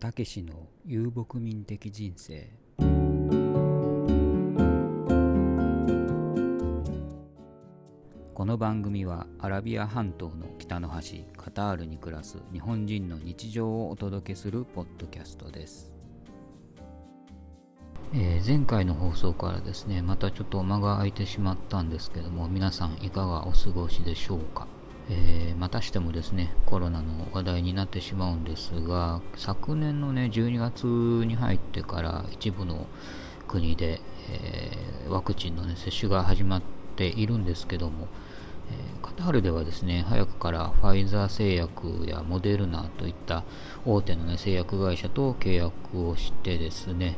たけしの遊牧民的人生。この番組はアラビア半島の北の端カタールに暮らす日本人の日常をお届けするポッドキャストです、えー前回の放送からですねまたちょっと間が空いてしまったんですけども皆さんいかがお過ごしでしょうか？えーまたしてもですねコロナの話題になってしまうんですが昨年のね12月に入ってから一部の国で、えーワクチンの、ね、接種が始まっているんですけども、えーカタールではですね早くからファイザー製薬やモデルナといった大手の、ね、製薬会社と契約をしてですね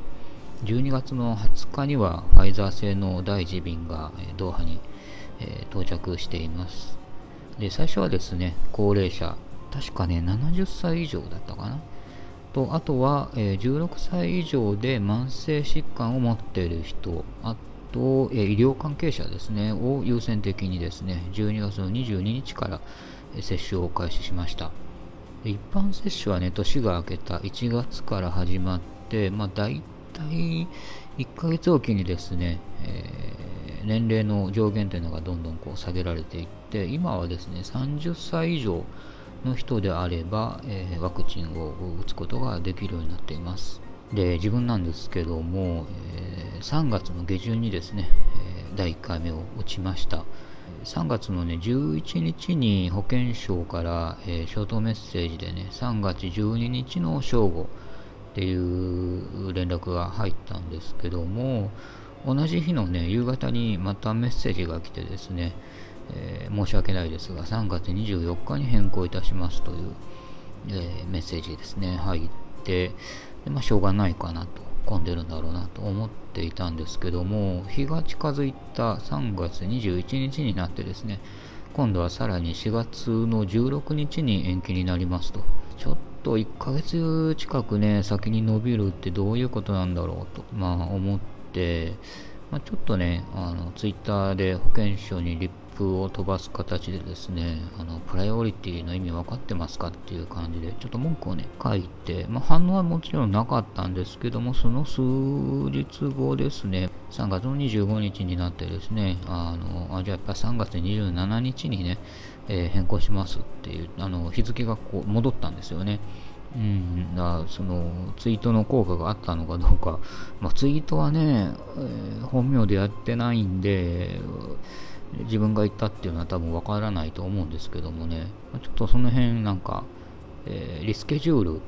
12月の20日にはファイザー製の第1便がドーハに、え到着しています。で最初はですね高齢者確かね70歳以上だったかな？とあとは、えー16歳以上で慢性疾患を持っている人あと、えー医療関係者ですねを優先的にですね12月の22日からえ接種を開始しました。一般接種はね年が明けた1月から始まってまあ大体1ヶ月おきにですね、年齢の上限というのがどんどんこう下げられていって今はですね30歳以上の人であれば、えーワクチンを打つことができるようになっています。で自分なんですけども、えー3月の下旬にですね、え第1回目を打ちました。3月のね11日に保健省から、えーショートメッセージでね3月12日の正午っていう連絡が入ったんですけども同じ日のね夕方にまたメッセージが来てですね、えー申し訳ないですが3月24日に変更いたしますという、えーメッセージですね。入ってで、まあ、しょうがないかなと混んでるんだろうなと思っていたんですけども日が近づいた3月21日になってですね今度はさらに4月の16日に延期になりますと。ちょっと1ヶ月近くね先に伸びるってどういうことなんだろうとまあ思って、まあ、ちょっとねあのツイッターで保健所にリップを飛ばす形でですねあのプライオリティの意味分かってますかっていう感じでちょっと文句をね書いて、まあ、反応はもちろんなかったんですけどもその数日後ですね3月の25日になってですねあのあじゃあやっぱ3月27日にね、えー変更しますっていうあの日付がこう戻ったんですよね。うん、だそのツイートの効果があったのかどうか、まあ、ツイートはね、えー本名でやってないんで、自分が言ったっていうのは多分わからないと思うんですけどもね、ちょっとその辺なんか、えーリスケジュール、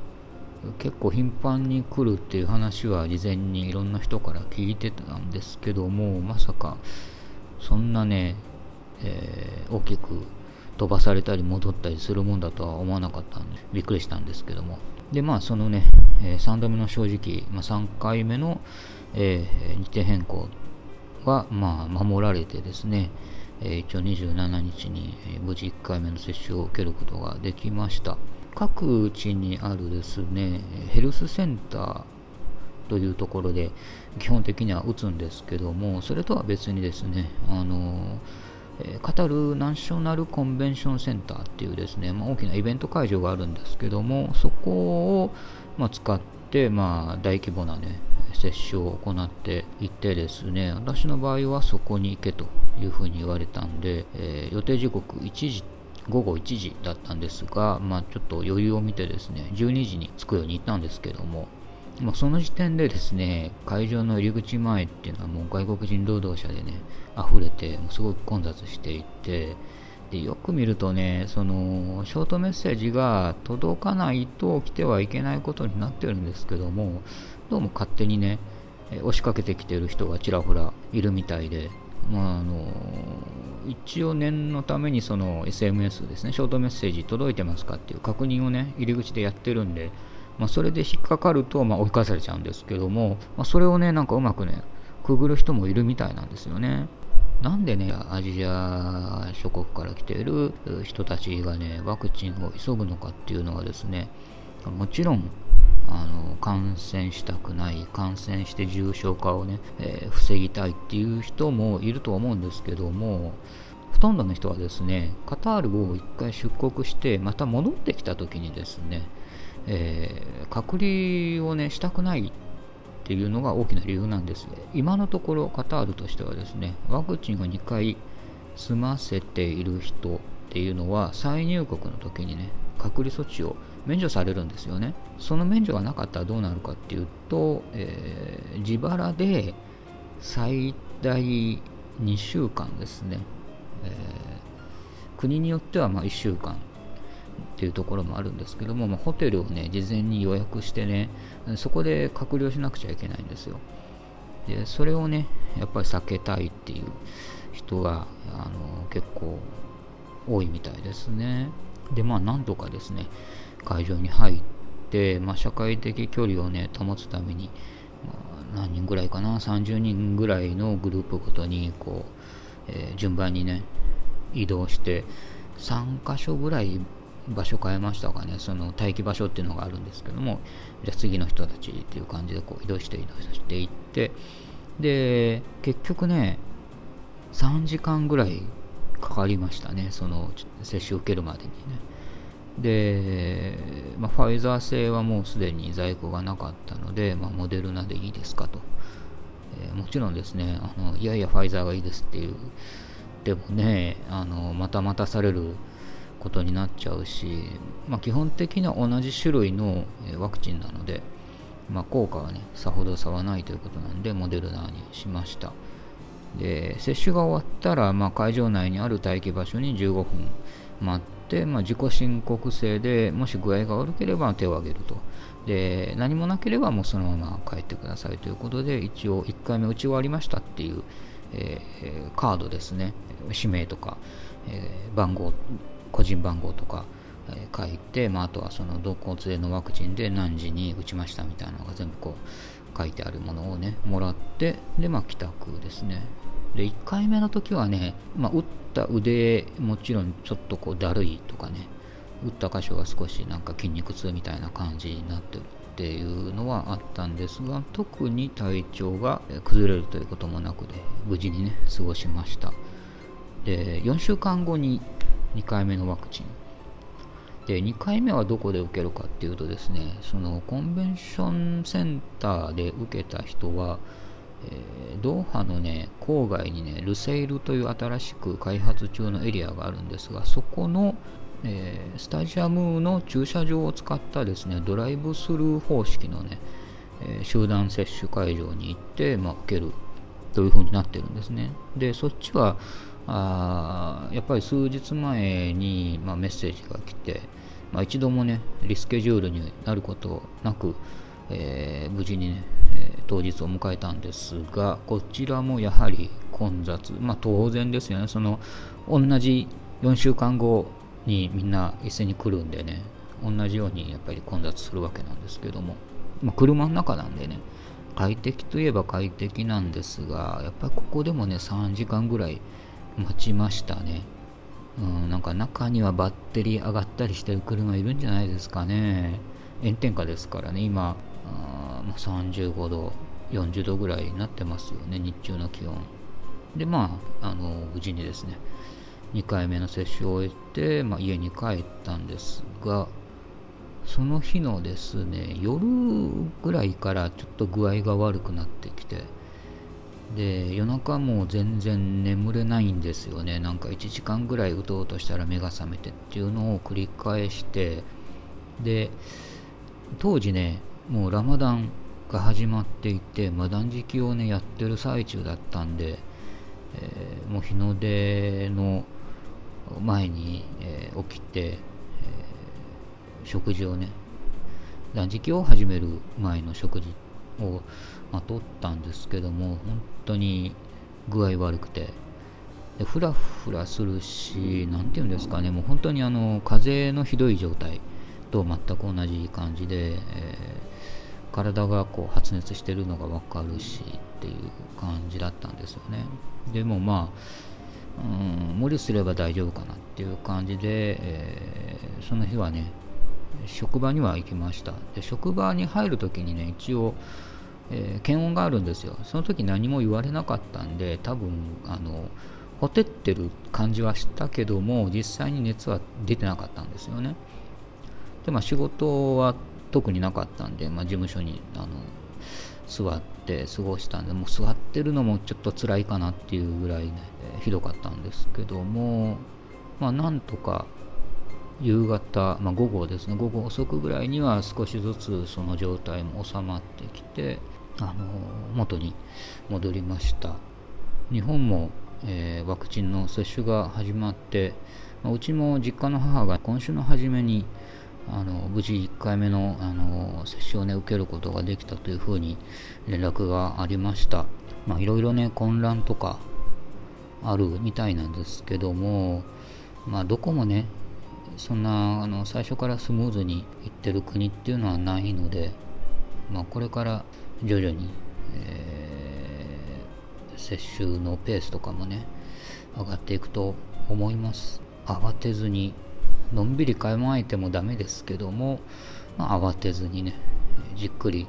結構頻繁に来るっていう話は事前にいろんな人から聞いてたんですけども、まさかそんなね、えー大きく飛ばされたり戻ったりするもんだとは思わなかったんでびっくりしたんですけども。でまあそのね、え3度目の正直、まあ、3回目の、えー日程変更はまあ守られてですね、えー一応27日に無事1回目の接種を受けることができました。各地にあるですねヘルスセンターというところで基本的には打つんですけどもそれとは別にですねあのえーカタルナショナルコンベンションセンターっていうですね、まあ、大きなイベント会場があるんですけどもそこを、まあ、使って、まあ、大規模なね接種を行っていってですね私の場合はそこに行けというふうに言われたんで、えー予定時刻1時午後1時だったんですが、まあ、ちょっと余裕を見てですね12時に着くように行ったんですけどもまあ、その時点でですね、会場の入り口前っていうのはもう外国人労働者でね、溢れて、すごく混雑していて、でよく見るとね、そのショートメッセージが届かないと来てはいけないことになってるんですけども、どうも勝手にね、押しかけてきてる人がちらほらいるみたいで、まああの一応念のためにその SMS ですね、ショートメッセージ届いてますかっていう確認をね、入り口でやってるんで、まあ、それで引っかかると、まあ、追い返されちゃうんですけども、まあ、それをね、なんかうまくね、くぐる人もいるみたいなんですよね。なんでね、アジア諸国から来ている人たちがね、ワクチンを急ぐのかっていうのはですね、もちろん、あの感染したくない、感染して重症化をね、えー防ぎたいっていう人もいると思うんですけども、ほとんどの人はですね、カタールを一回出国して、また戻ってきた時にですね、えー、隔離をねしたくないっていうのが大きな理由なんです今のところカタールとしてはですねワクチンを2回済ませている人っていうのは再入国の時にね隔離措置を免除されるんですよね。その免除がなかったらどうなるかっていうと、えー、自腹で最大2週間ですね、えー、国によってはま1週間っていうところもあるんですけども、まあ、ホテルをね事前に予約してねそこで隔離をしなくちゃいけないんですよ。でそれをねやっぱり避けたいっていう人があの結構多いみたいですね。でまあなんとかですね会場に入って、まあ、社会的距離をね保つために、まあ、何人ぐらいかな？30人ぐらいのグループごとにこう、えー、順番にね移動して3箇所ぐらい場所変えましたかね、その待機場所っていうのがあるんですけども、じゃあ次の人たちっていう感じでこう移動して移動していって、で、結局ね、3時間ぐらいかかりましたね、その接種を受けるまでにね。で、まあ、ファイザー製はもうすでに在庫がなかったので、まあ、モデルナでいいですかと。えー、もちろんですねあの、いやいやファイザーがいいですっていう、でもね、あのまた待たされることになっちゃうし、まあ、基本的には同じ種類のワクチンなので、まあ、効果はね、さほど差はないということなんで、モデルナにしました。で、接種が終わったら、まあ、会場内にある待機場所に15分待って、まあ、自己申告制でもし具合が悪ければ手を挙げると。で、何もなければもうそのまま帰ってくださいということで、一応1回目打ち終わりましたっていう、えー、カードですね、氏名とか、えー、番号個人番号とか、え、書いて、まあ、あとはその同行連れのワクチンで何時に打ちましたみたいなのが全部こう書いてあるものをね、もらって、で、まあ、帰宅ですね。で、1回目の時はね、まあ、打った腕、もちろんちょっとこうだるいとかね、打った箇所が少しなんか筋肉痛みたいな感じになってるっていうのはあったんですが、特に体調が崩れるということもなくで、無事にね、過ごしました。で、4週間後に2回目のワクチン。で、2回目はどこで受けるかっていうとですね、そのコンベンションセンターで受けた人は、えー、ドーハのね、郊外にね、ルセイルという新しく開発中のエリアがあるんですが、そこの、えー、スタジアムの駐車場を使ったですね、ドライブスルー方式のね、えー、集団接種会場に行って、まあ、受けるというふうになってるんですね。で、そっちは、あやっぱり数日前に、まあ、メッセージが来て、まあ、一度もね、リスケジュールになることなく、えー、無事にね、えー、当日を迎えたんですが、こちらもやはり混雑、まあ、当然ですよね、その同じ4週間後にみんな一斉に来るんでね、同じようにやっぱり混雑するわけなんですけども、まあ、車の中なんでね、快適といえば快適なんですが、やっぱりここでもね、3時間ぐらい待ちましたね。うん、なんか中にはバッテリー上がったりしてる車いるんじゃないですかね。炎天下ですからね、今、あ35度、40度ぐらいになってますよね、日中の気温。で、まあ、あの無事にですね、2回目の接種を終えて、まあ、家に帰ったんですが、その日のですね、夜ぐらいからちょっと具合が悪くなってきて、で夜中も全然眠れないんですよね。なんか1時間ぐらい打とうとしたら目が覚めてっていうのを繰り返してで当時ねもうラマダンが始まっていて、まあ、断食をねやってる最中だったんで、えー、もう日の出の前に、えー、起きて、えー、食事をね断食を始める前の食事をまあ、取ったんですけども、本当に具合悪くて、でふらふらするし、なんていうんですかね、もう本当にあの風邪のひどい状態と全く同じ感じで、えー、体がこう発熱してるのがわかるしっていう感じだったんですよね。でもまあ、うん、無理すれば大丈夫かなっていう感じで、えー、その日はね、職場には行きました。で職場に入るときにね、一応、えー、検温があるんですよ。その時何も言われなかったんで、多分、あの、ほてってる感じはしたけども、実際に熱は出てなかったんですよね。で、まあ仕事は特になかったんで、まあ、事務所にあの座って過ごしたんでもう座ってるのもちょっと辛いかなっていうぐらいね、ひどかったんですけどもまあなんとか夕方、まあ、午後ですね午後遅くぐらいには少しずつその状態も収まってきてあの元に戻りました日本も、えー、ワクチンの接種が始まって、まあ、うちも実家の母が今週の初めにあの無事1回目のあの接種を、ね、受けることができたというふうに連絡がありました。いろいろね、混乱とかあるみたいなんですけども、まあ、どこもね、そんなあの最初からスムーズにいってる国っていうのはないので、まあ、これから徐々に、えー、接種のペースとかもね、上がっていくと思います。慌てずにのんびり構えてもダメですけども、まあ、慌てずにねじっくり、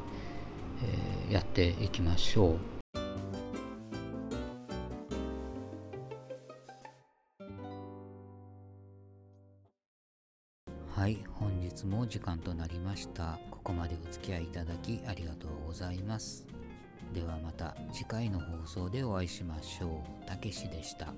えー、やっていきましょう。はい、本日も時間となりました。ここまでお付き合いいただきありがとうございます。ではまた次回の放送でお会いしましょう。たけしでした。